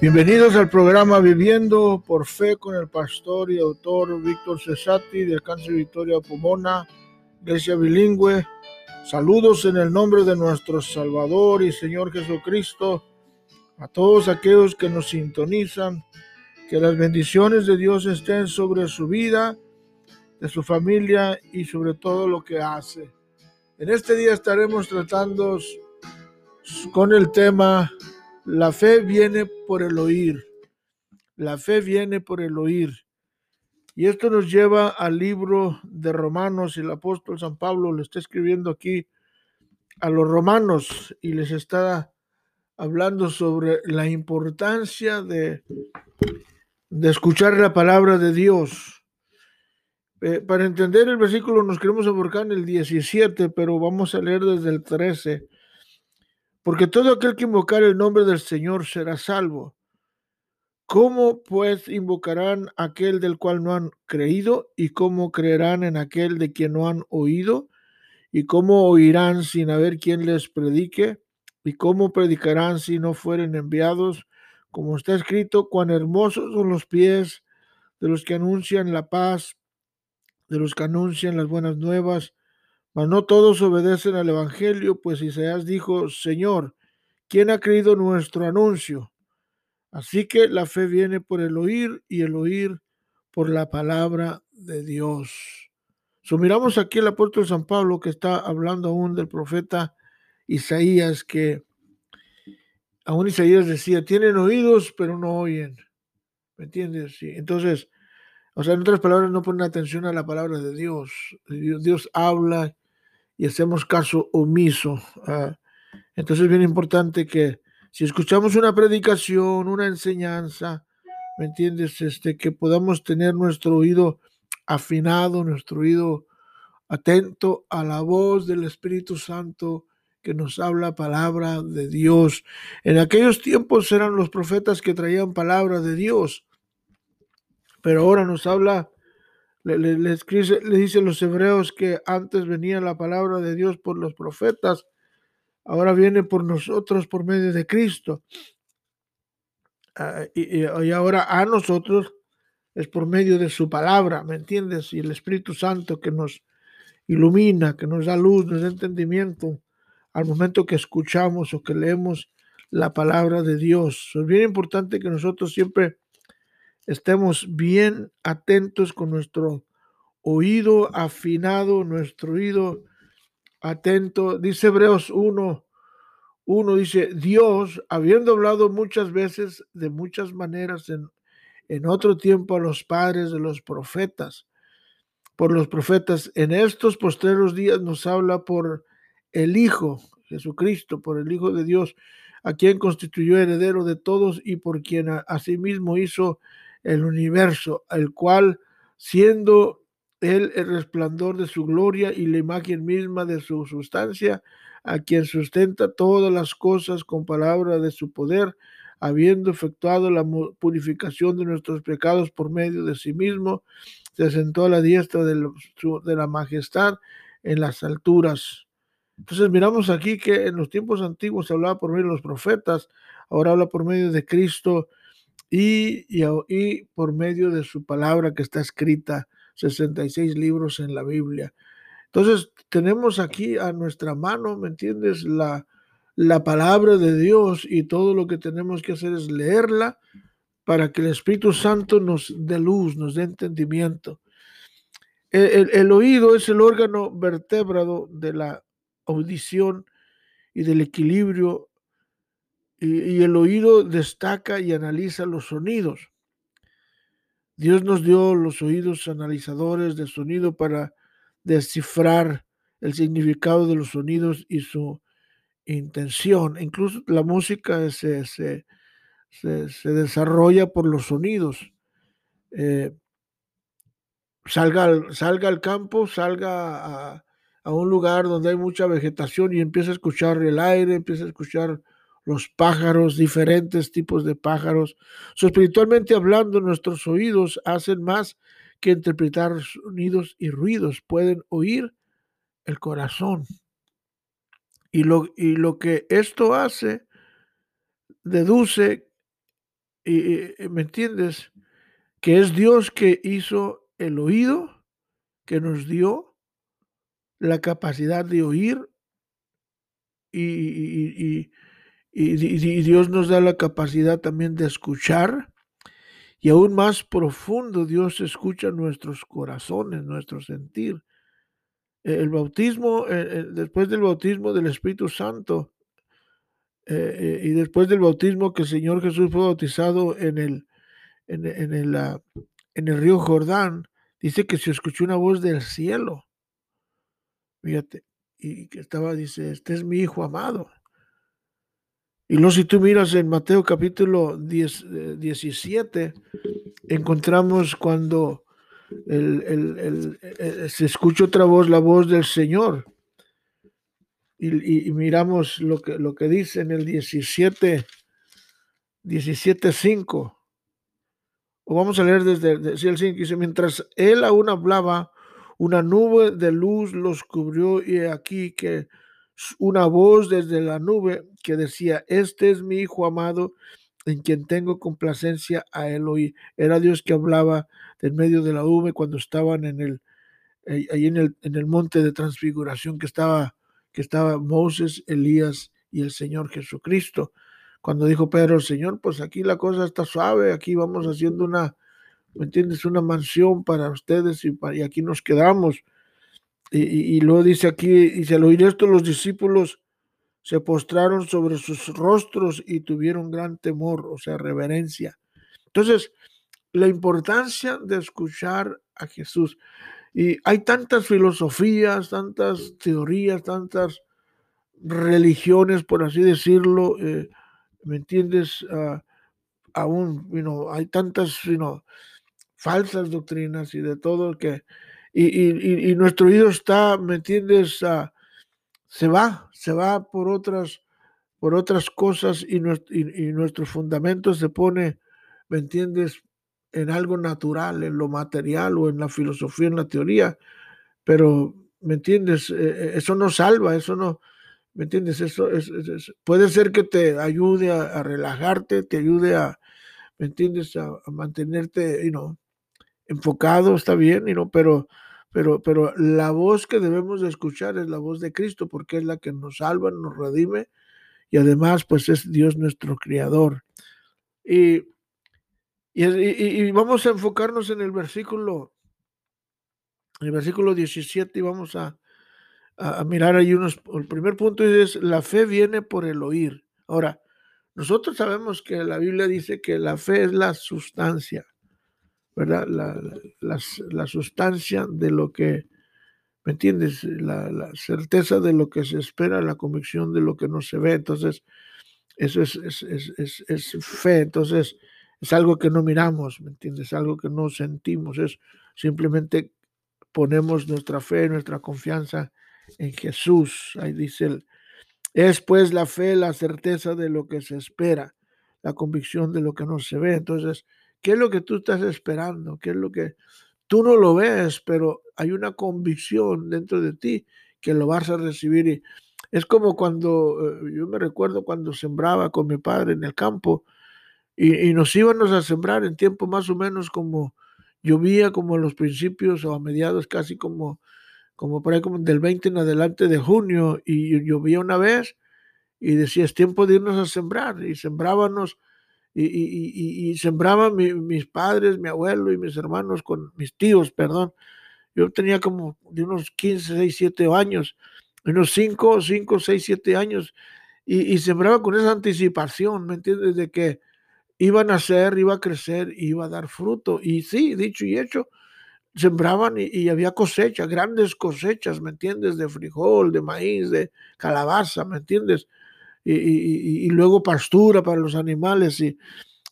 Bienvenidos al programa Viviendo por Fe con el pastor y autor Víctor Cesati de Cáncer Victoria Pomona, Iglesia Bilingüe. Saludos en el nombre de nuestro Salvador y Señor Jesucristo a todos aquellos que nos sintonizan. Que las bendiciones de Dios estén sobre su vida, de su familia y sobre todo lo que hace. En este día estaremos tratando con el tema la fe viene por el oír. La fe viene por el oír. Y esto nos lleva al libro de Romanos. El apóstol San Pablo le está escribiendo aquí a los romanos y les está hablando sobre la importancia de, de escuchar la palabra de Dios. Eh, para entender el versículo nos queremos enfocar en el 17, pero vamos a leer desde el 13 porque todo aquel que invocar el nombre del Señor será salvo. ¿Cómo pues invocarán aquel del cual no han creído? ¿Y cómo creerán en aquel de quien no han oído? ¿Y cómo oirán sin haber quien les predique? ¿Y cómo predicarán si no fueren enviados? Como está escrito, cuán hermosos son los pies de los que anuncian la paz, de los que anuncian las buenas nuevas no todos obedecen al Evangelio, pues Isaías dijo, Señor, ¿quién ha creído nuestro anuncio? Así que la fe viene por el oír y el oír por la palabra de Dios. So, miramos aquí el apóstol San Pablo que está hablando aún del profeta Isaías, que aún Isaías decía, tienen oídos, pero no oyen. ¿Me entiendes? Entonces, o sea, en otras palabras, no ponen atención a la palabra de. Dios, Dios habla y hacemos caso omiso. Ah, entonces es bien importante que si escuchamos una predicación, una enseñanza, ¿me entiendes? Este, que podamos tener nuestro oído afinado, nuestro oído atento a la voz del Espíritu Santo que nos habla palabra de Dios. En aquellos tiempos eran los profetas que traían palabra de Dios, pero ahora nos habla le, le, dice los hebreos que antes venía la palabra de Dios por los profetas, ahora viene por nosotros por medio de Cristo. Ah, y, y, ahora a nosotros es por medio de su palabra, ¿me entiendes? Y el Espíritu Santo que nos ilumina, que nos da luz, nos da entendimiento al momento que escuchamos o que leemos la palabra de Dios. Es bien importante que nosotros siempre estemos bien atentos con nuestro oído afinado, nuestro oído atento. Dice Hebreos 1, 1 dice, Dios, habiendo hablado muchas veces, de muchas maneras, en, en otro tiempo a los padres de los profetas, por los profetas, en estos postreros días nos habla por el Hijo, Jesucristo, por el Hijo de Dios, a quien constituyó heredero de todos y por quien asimismo hizo el universo, el cual, siendo él el resplandor de su gloria y la imagen misma de su sustancia, a quien sustenta todas las cosas con palabra de su poder, habiendo efectuado la purificación de nuestros pecados por medio de sí mismo, se sentó a la diestra de, la majestad en las alturas. Entonces miramos aquí que en los tiempos antiguos se hablaba por medio de los profetas, ahora habla por medio de Cristo y, por medio de su palabra que está escrita, 66 libros en la Biblia. Entonces, tenemos aquí a nuestra mano, ¿me entiendes? La, la palabra de Dios y todo lo que tenemos que hacer es leerla para que el Espíritu Santo nos dé luz, nos dé entendimiento. El, el, oído es el órgano vertebrado de la audición y del equilibrio y, el oído destaca y analiza los sonidos. Dios nos dio los oídos analizadores de sonido para descifrar el significado de los sonidos y su intención. Incluso la música se, se, desarrolla por los sonidos. Eh, salga, al, salga al campo, salga a, a, un lugar donde hay mucha vegetación y empieza a escuchar el aire, empieza a escuchar los pájaros, diferentes tipos de pájaros. So, espiritualmente hablando, nuestros oídos hacen más que interpretar sonidos y ruidos, pueden oír el corazón. Y lo, y lo que esto hace, deduce y, ¿me entiendes? Que es Dios que hizo el oído, que nos dio la capacidad de oír y, y, Dios nos da la capacidad también de escuchar. Y aún más profundo, Dios escucha nuestros corazones, nuestro sentir. El bautismo, eh, eh, después del bautismo del Espíritu Santo, y después del bautismo que el Señor Jesús fue bautizado en el, en, el, en el río Jordán, dice que se escuchó una voz del cielo. Fíjate, y que estaba, dice, este es mi hijo amado. Y luego si tú miras en Mateo capítulo 10, 17, eh, encontramos cuando se escucha otra voz, la voz del Señor. Y, miramos lo que, lo que dice en el 17, 17.5. O vamos a leer desde, desde el 5. Dice, mientras él aún hablaba, una nube de luz los cubrió y aquí que una voz desde la nube que decía, este es mi Hijo amado en quien tengo complacencia a él hoy. Era Dios que hablaba en medio de la nube cuando estaban en el, ahí en el, en el monte de transfiguración que estaba, que estaba Moses, Elías y el Señor Jesucristo. Cuando dijo Pedro, Señor, pues aquí la cosa está suave, aquí vamos haciendo una, ¿me entiendes? Una mansión para ustedes y, y aquí nos quedamos. Y, y, luego dice aquí, y al oír esto los discípulos se postraron sobre sus rostros y tuvieron gran temor, o sea, reverencia. Entonces, la importancia de escuchar a Jesús. Y hay tantas filosofías, tantas teorías, tantas religiones, por así decirlo, eh, ¿me entiendes? Uh, aún, you hay tantas, falsas doctrinas y de todo que, y, nuestro oído está, ¿me entiendes? Ah, se va, se va por otras, por otras cosas y, y, nuestro fundamento se pone, ¿me entiendes? En algo natural, en lo material o en la filosofía, en la teoría, pero, ¿me entiendes? Eh, eh, eso no salva, eso no, ¿me entiendes? Eso es, puede ser que te ayude a, relajarte, te ayude a, ¿me entiendes? A, mantenerte, you know, enfocado, está bien, ¿no? pero, pero, pero la voz que debemos de escuchar es la voz de Cristo, porque es la que nos salva, nos redime, y además, pues es Dios nuestro Creador. Y, y, vamos a enfocarnos en el versículo, el versículo 17, y vamos a, a, mirar ahí unos, el primer punto es, la fe viene por el oír. Ahora, nosotros sabemos que la Biblia dice que la fe es la sustancia ¿verdad? La, la, sustancia de lo que, ¿me entiendes? La, certeza de lo que se espera, la convicción de lo que no se ve. Entonces, eso es, es, es, fe. Entonces, es algo que no miramos, ¿me entiendes? Algo que no sentimos. Es simplemente ponemos nuestra fe, nuestra confianza en Jesús. Ahí dice el, es pues la fe, la certeza de lo que se espera, la convicción de lo que no se ve. Entonces, ¿Qué es lo que tú estás esperando? ¿Qué es lo que tú no lo ves, pero hay una convicción dentro de ti que lo vas a recibir? Y es como cuando, eh, yo me recuerdo cuando sembraba con mi padre en el campo y, nos íbamos a sembrar en tiempo más o menos como llovía como en los principios o a mediados casi como, como por ahí del 20 en adelante de junio y llovía una vez y decía es tiempo de irnos a sembrar y sembrábamos y, sembraban mis padres, mi abuelo y mis hermanos con mis tíos, perdón. Yo tenía como de unos 15, 6, 7 años, unos 5, 5, 6, 7 años, y, sembraba con esa anticipación, ¿me entiendes? De que iba a nacer, iba a crecer, iba a dar fruto. Y sí, dicho y hecho, sembraban y, y, había cosechas, grandes cosechas, ¿me entiendes? De frijol, de maíz, de calabaza, ¿me entiendes? Y, luego pastura para los animales. Y,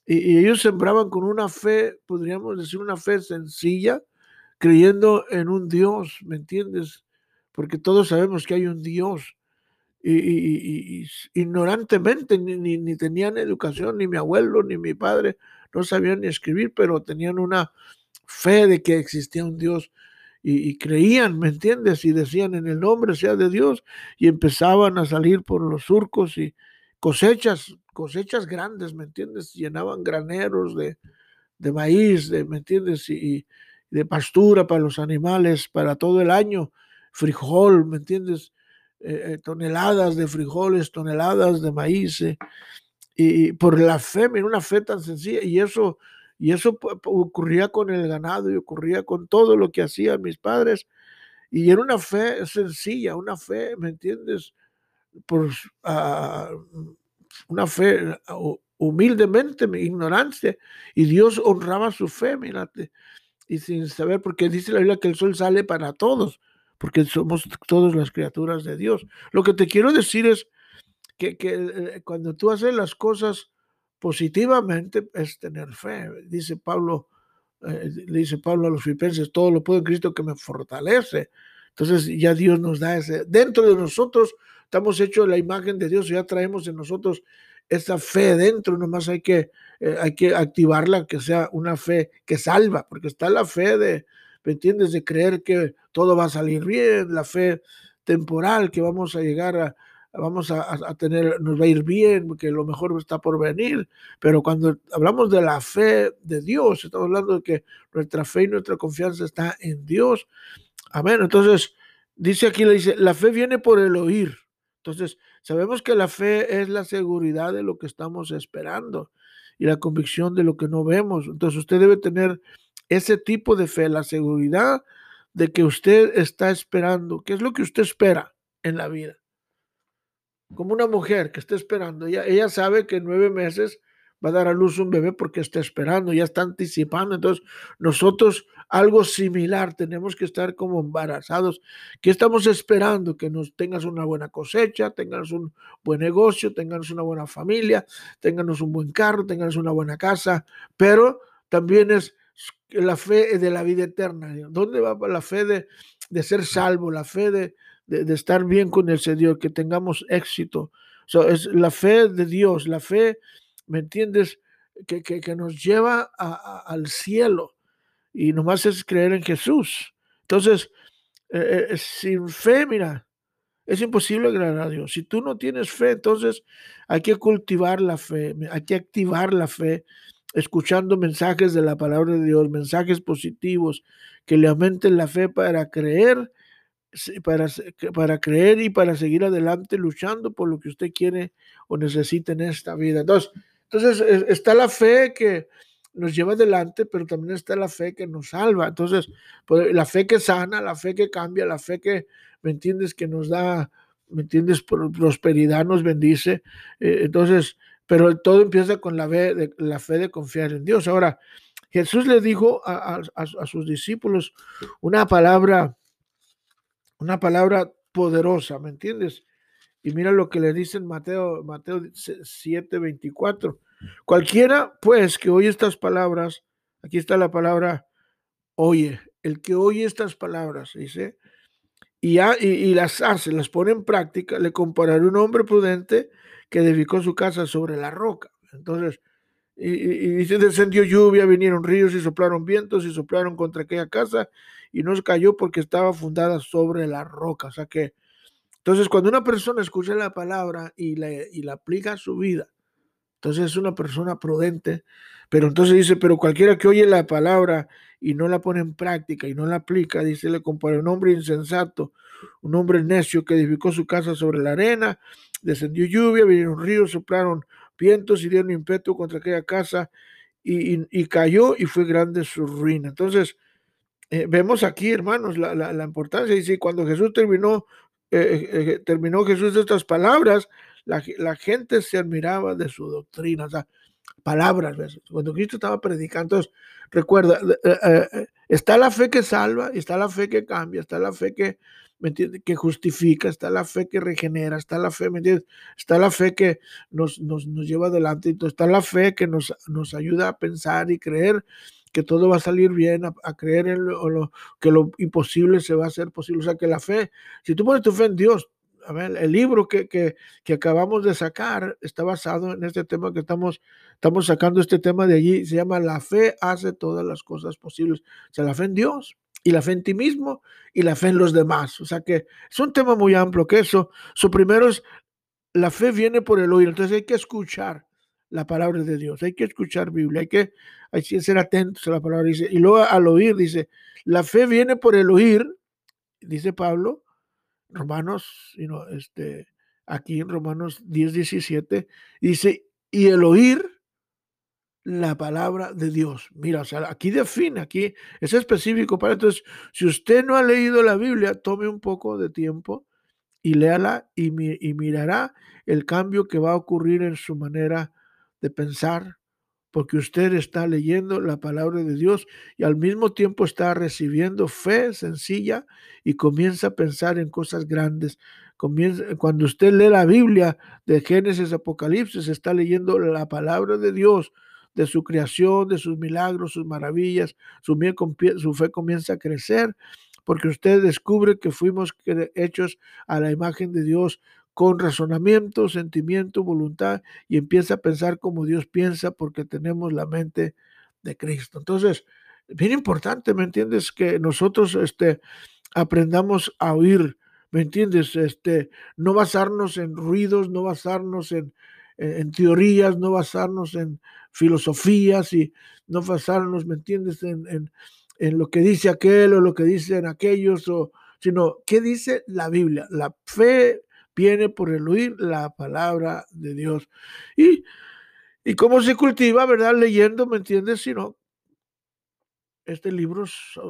ellos sembraban con una fe, podríamos decir, una fe sencilla, creyendo en un Dios, ¿me entiendes? Porque todos sabemos que hay un Dios. Y, ignorantemente, ni, ni, tenían educación, ni mi abuelo, ni mi padre, no sabían ni escribir, pero tenían una fe de que existía un Dios y, creían, ¿me entiendes? Y decían en el nombre sea de Dios y empezaban a salir por los surcos y cosechas cosechas grandes, ¿me entiendes? Llenaban graneros de, de maíz, de, ¿me entiendes? Y, de pastura para los animales para todo el año, frijol, ¿me entiendes? Eh, eh, toneladas de frijoles, toneladas de maíz, eh, y por la fe, mira, una fe tan sencilla, y eso, y eso ocurría con el ganado y ocurría con todo lo que hacían mis padres, y era una fe sencilla, una fe, ¿me entiendes? Por ah, una fe humildemente, mi ignorancia, y Dios honraba su fe, mírate, y sin saber, porque dice la Biblia que el sol sale para todos, porque somos todas las criaturas de Dios. Lo que te quiero decir es que, que eh, cuando tú haces las cosas positivamente es tener fe. Dice Pablo, eh, le dice Pablo a los filipenses, todo lo puedo Cristo que me fortalece. Entonces ya Dios nos da ese, dentro de nosotros estamos hechos la imagen de Dios, ya traemos en nosotros esa fe dentro, nomás hay que, eh, hay que activarla, que sea una fe que salva, porque está la fe de, ¿me entiendes? De creer que todo va a salir bien, la fe temporal, que vamos a llegar a, vamos a, tener, nos va a ir bien, que lo mejor está por venir, pero cuando hablamos de la fe de Dios, estamos hablando de que nuestra fe y nuestra confianza está en Dios. Amén. Entonces, dice aquí, le dice, la fe viene por el oír. Entonces, sabemos que la fe es la seguridad de lo que estamos esperando y la convicción de lo que no vemos. Entonces, usted debe tener ese tipo de fe, la seguridad de que usted está esperando. ¿Qué es lo que usted espera en la vida? Como una mujer que está esperando. Ella, ella sabe que en nueve meses va a dar a luz un bebé porque está esperando, ya está anticipando. Entonces, nosotros algo similar tenemos que estar como embarazados. ¿Qué estamos esperando? Que nos tengas una buena cosecha, tengas un buen negocio, tengas una buena familia, tengas un buen carro, tengas una buena casa, pero también es la fe de la vida eterna. ¿Dónde va la fe de, de ser salvo, la fe de, de, estar bien con el Señor, que tengamos éxito? es la fe de Dios, la fe ¿me entiendes? Que, que, nos lleva al cielo y nomás es creer en Jesús. Entonces, eh, eh, sin fe, mira, es imposible agradar a Dios. Si tú no tienes fe, entonces hay que cultivar la fe, hay que activar la fe, escuchando mensajes de la palabra de Dios, mensajes positivos que le aumenten la fe para creer, para, para creer y para seguir adelante luchando por lo que usted quiere o necesita en esta vida. Entonces, entonces está la fe que nos lleva adelante, pero también está la fe que nos salva. Entonces, pues, la fe que sana, la fe que cambia, la fe que, ¿me entiendes? Que nos da, ¿me entiendes? Prosperidad nos bendice. Eh, entonces, pero todo empieza con la fe, de, la fe de confiar en Dios. Ahora, Jesús le dijo a, a sus discípulos una palabra, una palabra poderosa, ¿me entiendes? Y mira lo que le dice en Mateo, Mateo 7, 24. Cualquiera, pues, que oye estas palabras, aquí está la palabra oye, el que oye estas palabras, dice, y, y, las hace, las pone en práctica, le compararé un hombre prudente que edificó su casa sobre la roca. Entonces, y, y, dice, descendió lluvia, vinieron ríos y soplaron vientos y soplaron contra aquella casa y no se cayó porque estaba fundada sobre la roca. O sea que entonces, cuando una persona escucha la palabra y la, y la aplica a su vida, entonces es una persona prudente. Pero entonces dice, pero cualquiera que oye la palabra y no la pone en práctica y no la aplica, dice, le compara un hombre insensato, un hombre necio que edificó su casa sobre la arena, descendió lluvia, vinieron ríos, soplaron vientos y dieron impetu contra aquella casa y, cayó y fue grande su ruina. Entonces, eh, vemos aquí, hermanos, la, la, la importancia. Dice, cuando Jesús terminó eh, eh, terminó Jesús estas palabras, la, gente se admiraba de su doctrina, o sea, palabras, cuando Cristo estaba predicando, recuerda, eh, está la fe que salva, está la fe que cambia, está la fe que, ¿me que justifica, está la fe que regenera, está la fe, ¿me entiendes? Está la fe que nos, nos, nos lleva adelante, está la fe que nos, nos ayuda a pensar y creer que todo va a salir bien, a, creer en lo, que lo imposible se va a hacer posible. O sea, que la fe, si tú pones tu fe en Dios, a ver, el libro que, que, que, acabamos de sacar está basado en este tema que estamos, estamos sacando este tema de allí, se llama La fe hace todas las cosas posibles. O sea, la fe en Dios y la fe en ti mismo y la fe en los demás. O sea que es un tema muy amplio que eso. Su primero es, la fe viene por el oír, entonces hay que escuchar. La palabra de Dios, hay que escuchar Biblia, hay que, hay que ser atentos a la palabra. Dice, y luego al oír, dice, la fe viene por el oír, dice Pablo, Romanos, este, aquí en Romanos 10, 17, dice, y el oír la palabra de Dios. Mira, o sea, aquí define, aquí es específico para entonces, si usted no ha leído la Biblia, tome un poco de tiempo y léala y, y mirará el cambio que va a ocurrir en su manera de pensar, porque usted está leyendo la palabra de Dios y al mismo tiempo está recibiendo fe sencilla y comienza a pensar en cosas grandes. Cuando usted lee la Biblia de Génesis, Apocalipsis, está leyendo la palabra de Dios, de su creación, de sus milagros, sus maravillas, su fe comienza a crecer porque usted descubre que fuimos hechos a la imagen de Dios con razonamiento, sentimiento, voluntad y empieza a pensar como Dios piensa porque tenemos la mente de Cristo. Entonces, bien importante, ¿me entiendes? Que nosotros este, aprendamos a oír, ¿me entiendes? Este, no basarnos en ruidos, no basarnos en, en, teorías, no basarnos en filosofías y no basarnos, ¿me entiendes? En, en, en, lo que dice aquel o lo que dicen aquellos, o, sino qué dice la Biblia. La fe viene por el oír la palabra de Dios. Y, y cómo se cultiva, ¿verdad? Leyendo, ¿me entiendes? Sino este libros,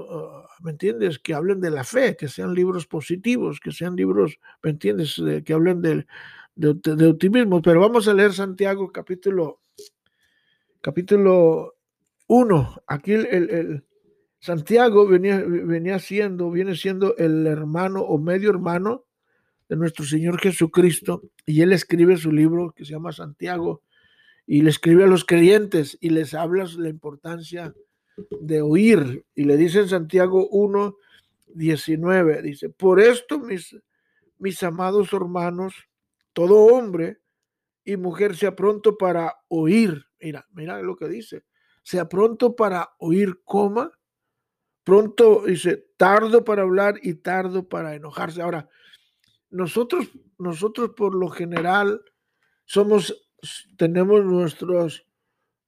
¿me entiendes? Que hablen de la fe, que sean libros positivos, que sean libros, ¿me entiendes? que hablen de, de, optimismo. Pero vamos a leer Santiago capítulo, capítulo 1. Aquí el, el, Santiago venía, venía siendo, viene siendo el hermano o medio hermano de nuestro Señor Jesucristo y él escribe su libro que se llama Santiago y le escribe a los creyentes y les habla la importancia de oír y le dice en Santiago 1, 19, dice, por esto mis, mis amados hermanos, todo hombre y mujer sea pronto para oír, mira, mira lo que dice, sea pronto para oír, coma, pronto, dice, tardo para hablar y tardo para enojarse. Ahora, nosotros, nosotros por lo general somos, tenemos nuestros,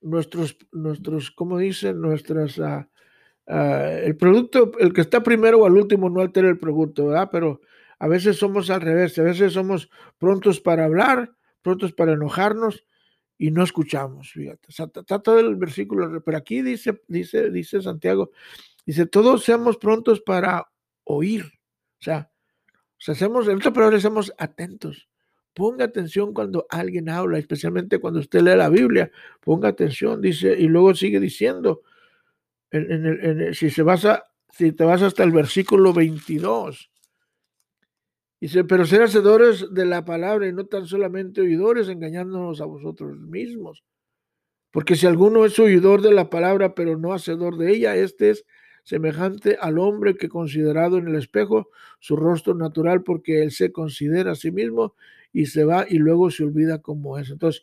nuestros, nuestros, ¿cómo dicen? Nuestras, ah, ah, el producto, el que está primero o al último no altera el producto, ¿verdad? Pero a veces somos al revés, a veces somos prontos para hablar, prontos para enojarnos y no escuchamos, fíjate. está todo el versículo, pero aquí dice, dice, dice Santiago, dice, todos seamos prontos para oír, o sea, o sea, en palabras, atentos. Ponga atención cuando alguien habla, especialmente cuando usted lee la Biblia. Ponga atención, dice, y luego sigue diciendo, si, se basa, si te vas hasta el versículo 22, dice, pero ser hacedores de la palabra y no tan solamente oidores, engañándonos a vosotros mismos. Porque si alguno es oidor de la palabra, pero no hacedor de ella, este es semejante al hombre que considerado en el espejo su rostro natural porque él se considera a sí mismo y se va y luego se olvida cómo es. Entonces,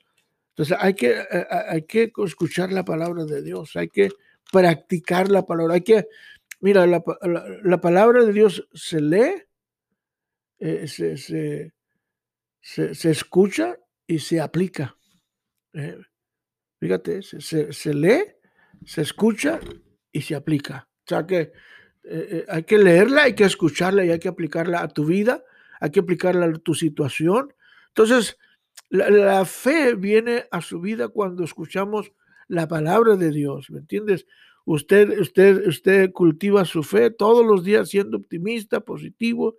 entonces hay, que, eh, eh, hay que escuchar la palabra de Dios, hay que practicar la palabra, hay que, mira, la, palabra de Dios se lee, eh, se, se, escucha y se aplica. fíjate, se, se lee, se escucha y se aplica. O sea que eh, eh, hay que leerla, hay que escucharla y hay que aplicarla a tu vida, hay que aplicarla a tu situación. Entonces, la, fe viene a su vida cuando escuchamos la palabra de Dios, ¿me entiendes? Usted, usted, usted cultiva su fe todos los días siendo optimista, positivo,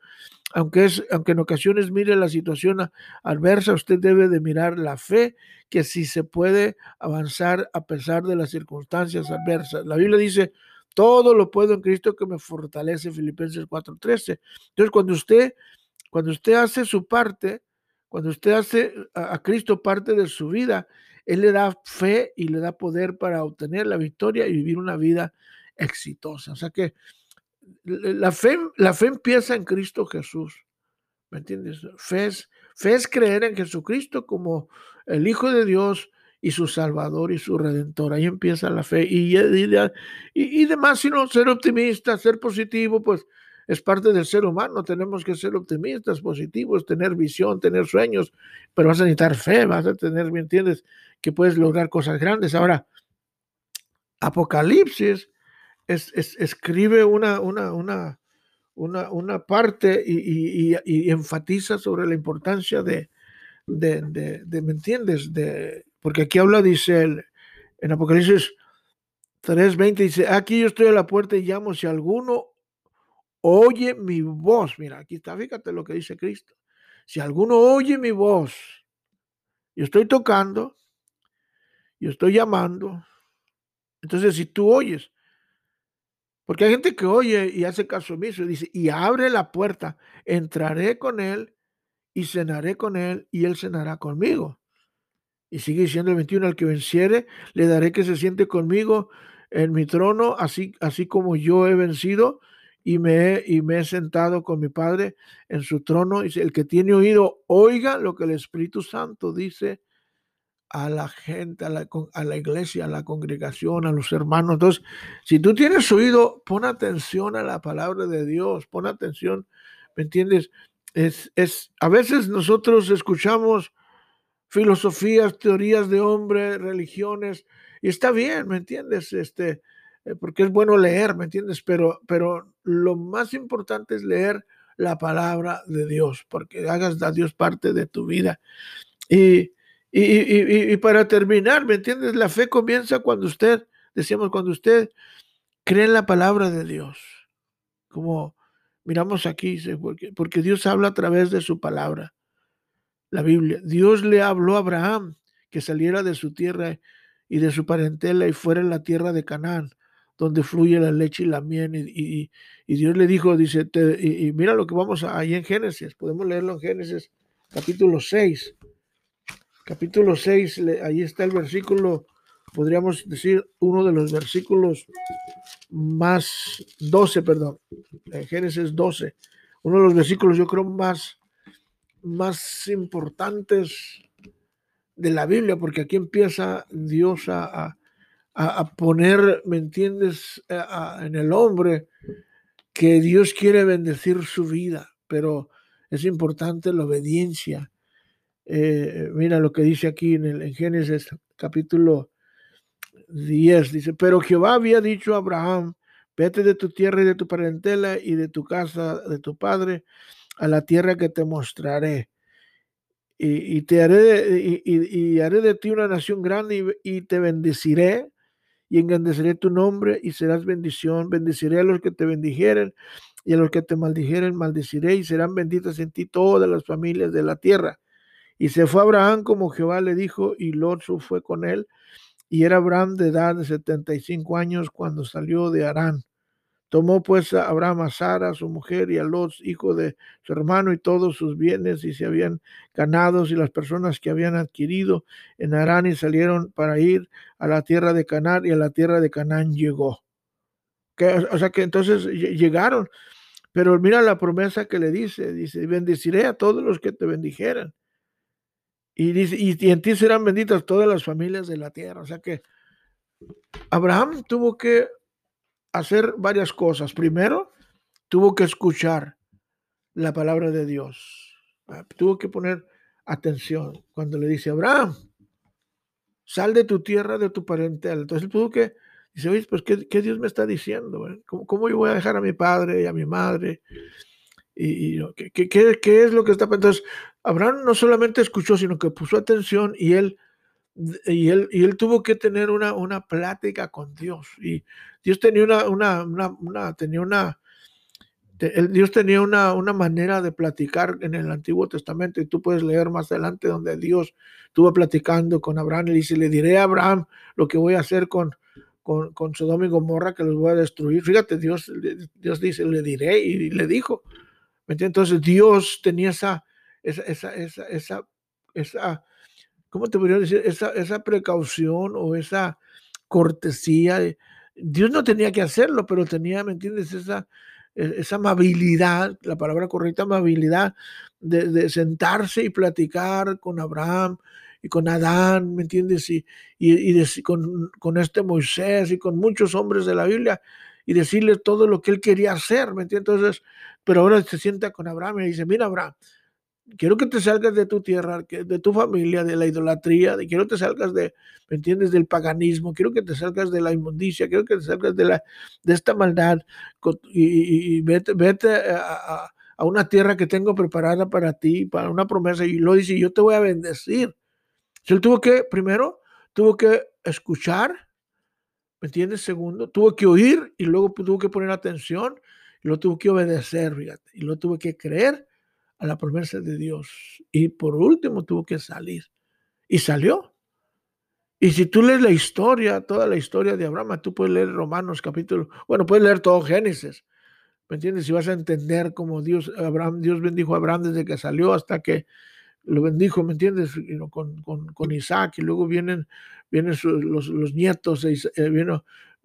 aunque, es, aunque en ocasiones mire la situación adversa, usted debe de mirar la fe, que si se puede avanzar a pesar de las circunstancias adversas. La Biblia dice, todo lo puedo en Cristo que me fortalece, Filipenses 4:13. Entonces, cuando usted, cuando usted hace su parte, cuando usted hace a, Cristo parte de su vida, Él le da fe y le da poder para obtener la victoria y vivir una vida exitosa. O sea que la fe, la fe empieza en Cristo Jesús. ¿Me entiendes? Fe fe es creer en Jesucristo como el Hijo de Dios, y su Salvador y su Redentor. Ahí empieza la fe y, y, y, demás, sino ser optimista, ser positivo, pues es parte del ser humano. Tenemos que ser optimistas, positivos, tener visión, tener sueños, pero vas a necesitar fe, vas a tener, ¿me entiendes? Que puedes lograr cosas grandes. Ahora, Apocalipsis es, escribe una, una, una, una, una parte y, y, enfatiza sobre la importancia de, de, de, ¿me entiendes? De, porque aquí habla, dice el, en Apocalipsis 3.20, dice, aquí yo estoy a la puerta y llamo si alguno oye mi voz. Mira, aquí está, fíjate lo que dice Cristo. Si alguno oye mi voz, yo estoy tocando, yo estoy llamando. Entonces, si tú oyes, porque hay gente que oye y hace caso omiso dice, y abre la puerta, entraré con él y cenaré con él y él cenará conmigo. Y sigue diciendo el 21, al que venciere, le daré que se siente conmigo en mi trono, así, así como yo he vencido y me, he, y me he sentado con mi Padre en su trono. Dice, el que tiene oído, oiga lo que el Espíritu Santo dice a la gente, a la, a la, iglesia, a la congregación, a los hermanos. Entonces, si tú tienes oído, pon atención a la palabra de Dios, pon atención, ¿me entiendes? Es, es, a veces nosotros escuchamos filosofías, teorías de hombre, religiones, y está bien, ¿me entiendes? Este, eh, porque es bueno leer, ¿me entiendes? Pero, pero lo más importante es leer la palabra de Dios, porque hagas a Dios parte de tu vida. Y, y, y, para terminar, ¿me entiendes? La fe comienza cuando usted, decíamos, cuando usted cree en la palabra de Dios, como miramos aquí, porque Dios habla a través de su palabra, la Biblia. Dios le habló a Abraham que saliera de su tierra y de su parentela y fuera en la tierra de Canaán donde fluye la leche y la miel. Y, Dios le dijo, dice, y, mira lo que vamos a, ahí en Génesis, podemos leerlo en Génesis capítulo 6. Capítulo 6, ahí está el versículo, podríamos decir, uno de los versículos más, 12, perdón, en Génesis 12, uno de los versículos yo creo más, más importantes de la Biblia, porque aquí empieza Dios a a, poner, ¿me entiendes?, en el hombre que Dios quiere bendecir su vida, pero es importante la obediencia. Eh, mira lo que dice aquí en, el, en Génesis capítulo 10, dice, pero Jehová había dicho a Abraham, vete de tu tierra y de tu parentela y de tu casa, de tu padre, a la tierra que te mostraré. Y, te haré, y, y, haré de ti una nación grande y, te bendeciré y engrandeceré tu nombre y serás bendición. Bendeciré a los que te bendijeren y a los que te maldijeren, maldeciré y serán benditas en ti todas las familias de la tierra. Y se fue Abraham como Jehová le dijo y Lot fue con él. Y era Abraham de edad de 75 años cuando salió de Arán. Tomó pues a Abraham a Sara, su mujer, y a Lot, hijo de su hermano, y todos sus bienes, y se habían ganados, y las personas que habían adquirido en Arán, y salieron para ir a la tierra de Canaán, y a la tierra de Canaán llegó. o sea que entonces llegaron. Pero mira la promesa que le dice, dice, bendeciré a todos los que te bendijeran. Y dice, y en ti serán benditas todas las familias de la tierra. O sea que Abraham tuvo que hacer varias cosas. Primero, tuvo que escuchar la palabra de Dios. Ah, tuvo que poner atención cuando le dice, Abraham, sal de tu tierra, de tu parentela. Entonces tuvo que, dice, oye, pues, ¿qué, Dios me está diciendo? ¿Cómo, yo voy a dejar a mi padre y a mi madre? ¿Y, ¿qué, qué, qué, es lo que está Entonces, Abraham no solamente escuchó, sino que puso atención y él y él, y él tuvo que tener una, una plática con Dios. Y Dios tenía una, una, una, tenía una, Dios tenía una, una, manera de platicar en el Antiguo Testamento y tú puedes leer más adelante donde Dios estuvo platicando con Abraham y dice, le diré a Abraham lo que voy a hacer con, con, con Sodoma y Gomorra, que los voy a destruir. Fíjate, Dios, Dios dice, le diré y le dijo. Entonces Dios tenía esa, esa, esa, esa, esa, esa ¿cómo te podría decir? Esa, esa precaución o esa cortesía. Dios no tenía que hacerlo, pero tenía, ¿me entiendes? Esa, e, esa amabilidad, la palabra correcta, amabilidad, de, sentarse y platicar con Abraham y con Adán, ¿me entiendes? Y, y, con, con, este Moisés y con muchos hombres de la Biblia. y decirle todo lo que él quería hacer, ¿me entiendes? Entonces, pero ahora se sienta con Abraham y dice, mira Abraham, quiero que te salgas de tu tierra, de tu familia, de la idolatría, de, quiero que te salgas de, ¿me entiendes?, del paganismo, quiero que te salgas de la inmundicia, quiero que te salgas de, la, de esta maldad y, vete, vete a, a, una tierra que tengo preparada para ti, para una promesa, y lo dice, yo te voy a bendecir. Él tuvo que, primero, tuvo que escuchar, ¿me entiendes? Segundo, tuvo que oír y luego tuvo que poner atención y lo tuvo que obedecer, fíjate, y lo tuvo que creer a la promesa de Dios. Y por último tuvo que salir. Y salió. Y si tú lees la historia, toda la historia de Abraham, tú puedes leer Romanos capítulo, bueno, puedes leer todo Génesis. ¿Me entiendes? Si vas a entender cómo Dios, Abraham, Dios bendijo a Abraham desde que salió hasta que lo bendijo, ¿me entiendes? Con, con, con Isaac y luego vienen, vienen los, los, nietos, eh,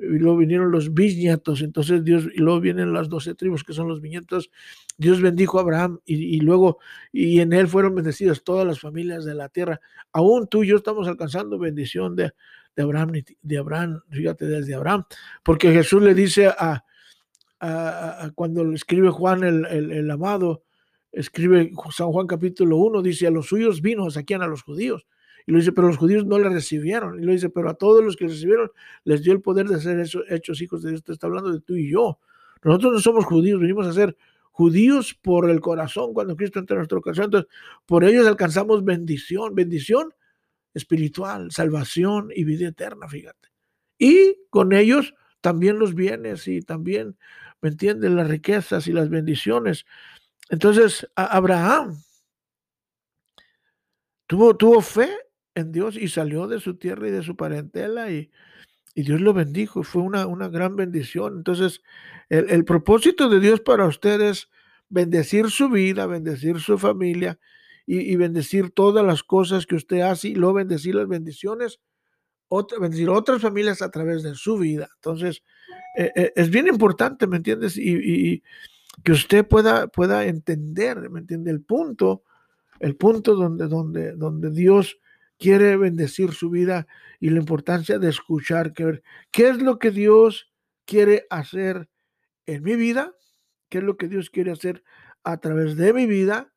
y luego vinieron los bisnietos, entonces Dios, y luego vienen las doce tribus que son los bisnietos, Dios bendijo a Abraham y, y, luego, y en él fueron bendecidas todas las familias de la tierra. Aún tú y yo estamos alcanzando bendición de, de Abraham, de Abraham, fíjate, desde Abraham, porque Jesús le dice a, a, cuando le escribe Juan el, el, amado, escribe San Juan capítulo 1, dice, a los suyos vino, saquían a los judíos. Y lo dice, pero los judíos no le recibieron. Y lo dice, pero a todos los que recibieron les dio el poder de ser hechos hijos de Dios. Te está hablando de tú y yo. Nosotros no somos judíos, venimos a ser judíos por el corazón cuando Cristo entra en nuestro corazón. Entonces, por ellos alcanzamos bendición, bendición espiritual, salvación y vida eterna, fíjate. Y con ellos también los bienes y también, ¿me entienden? Las riquezas y las bendiciones. Entonces, Abraham tuvo, tuvo fe en Dios y salió de su tierra y de su parentela y, y Dios lo bendijo. Fue una, una gran bendición. Entonces, el, el, propósito de Dios para ustedes es bendecir su vida, bendecir su familia y, y, bendecir todas las cosas que usted hace y luego bendecir las bendiciones, otra, bendecir otras familias a través de su vida. Entonces, eh, eh, es bien importante, ¿me entiendes? Y, y, que usted pueda, pueda entender, ¿me entiende? El punto, el punto donde, donde, donde Dios quiere bendecir su vida y la importancia de escuchar, qué es lo que Dios quiere hacer en mi vida, qué es lo que Dios quiere hacer a través de mi vida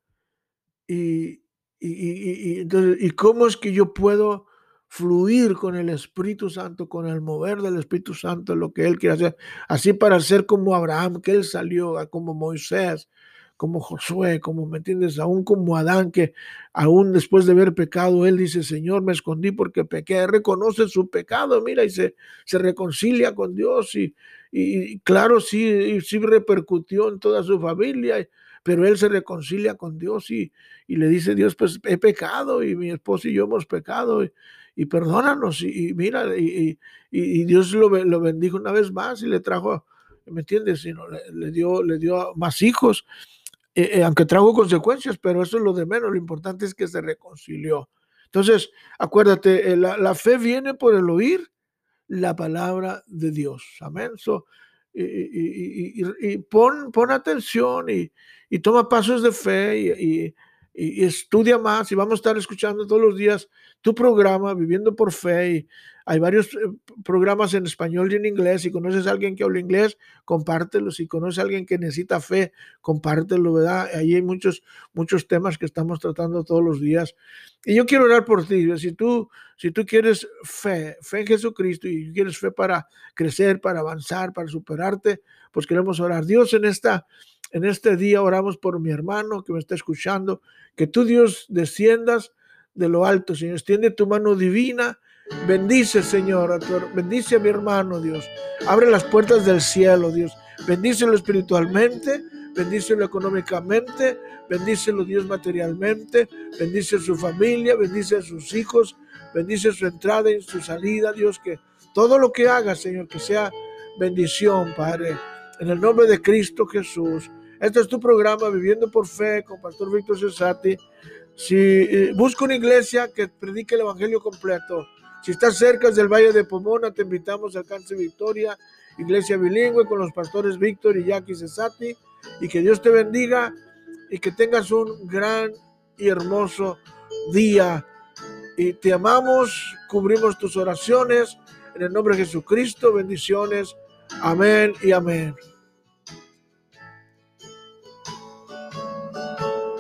y, y, y, y y cómo es que yo puedo fluir con el Espíritu Santo, con el mover del Espíritu Santo, lo que Él quiere hacer, así para ser como Abraham, que Él salió, como Moisés, como Josué, como, ¿me entiendes? Aún como Adán, que aún después de haber pecado, Él dice, Señor, me escondí porque pequé, reconoce su pecado, mira, y se, se reconcilia con Dios, y, y claro, sí, sí repercutió en toda su familia, pero él se reconcilia con Dios y, y, le dice, Dios, pues he pecado y mi esposo y yo hemos pecado. Y, perdónanos. Y, y mira, y, y, Dios lo, lo, bendijo una vez más y le trajo, ¿me entiendes? Y no, le, le, dio, le dio más hijos, eh, eh, aunque trajo consecuencias, pero eso es lo de menos. Lo importante es que se reconcilió. Entonces, acuérdate, eh, la, fe viene por el oír la palabra de Dios. Amén. So, y, y, y, pon, pon atención y, toma pasos de fe y, estudia más y vamos a estar escuchando todos los días tu programa, Viviendo por Fe. Hay varios eh, programas en español y en inglés. Si conoces a alguien que habla inglés, compártelo. Si conoces a alguien que necesita fe, compártelo, ¿verdad? Ahí hay muchos, muchos temas que estamos tratando todos los días. Y yo quiero orar por ti. Si tú, si tú quieres fe, fe en Jesucristo y quieres fe para crecer, para avanzar, para superarte, pues queremos orar. Dios, en esta en este día oramos por mi hermano que me está escuchando, que tú Dios desciendas de lo alto, Señor. Extiende tu mano divina. Bendice, Señor, bendice a mi hermano, Dios. Abre las puertas del cielo, Dios. Bendícelo espiritualmente, bendícelo económicamente, bendícelo Dios materialmente, bendice a su familia, bendice a sus hijos, bendice su entrada y su salida, Dios, que todo lo que haga, Señor, que sea bendición, Padre. En el nombre de Cristo Jesús. Este es tu programa Viviendo por Fe con Pastor Víctor Cesati. Si eh, busca una iglesia que predique el evangelio completo, si estás cerca del Valle de Pomona, te invitamos al Cáncer Victoria, iglesia bilingüe con los pastores Víctor y Jackie Cesati. Y que Dios te bendiga y que tengas un gran y hermoso día. Y te amamos, cubrimos tus oraciones. En el nombre de Jesucristo, bendiciones. Amén y amén.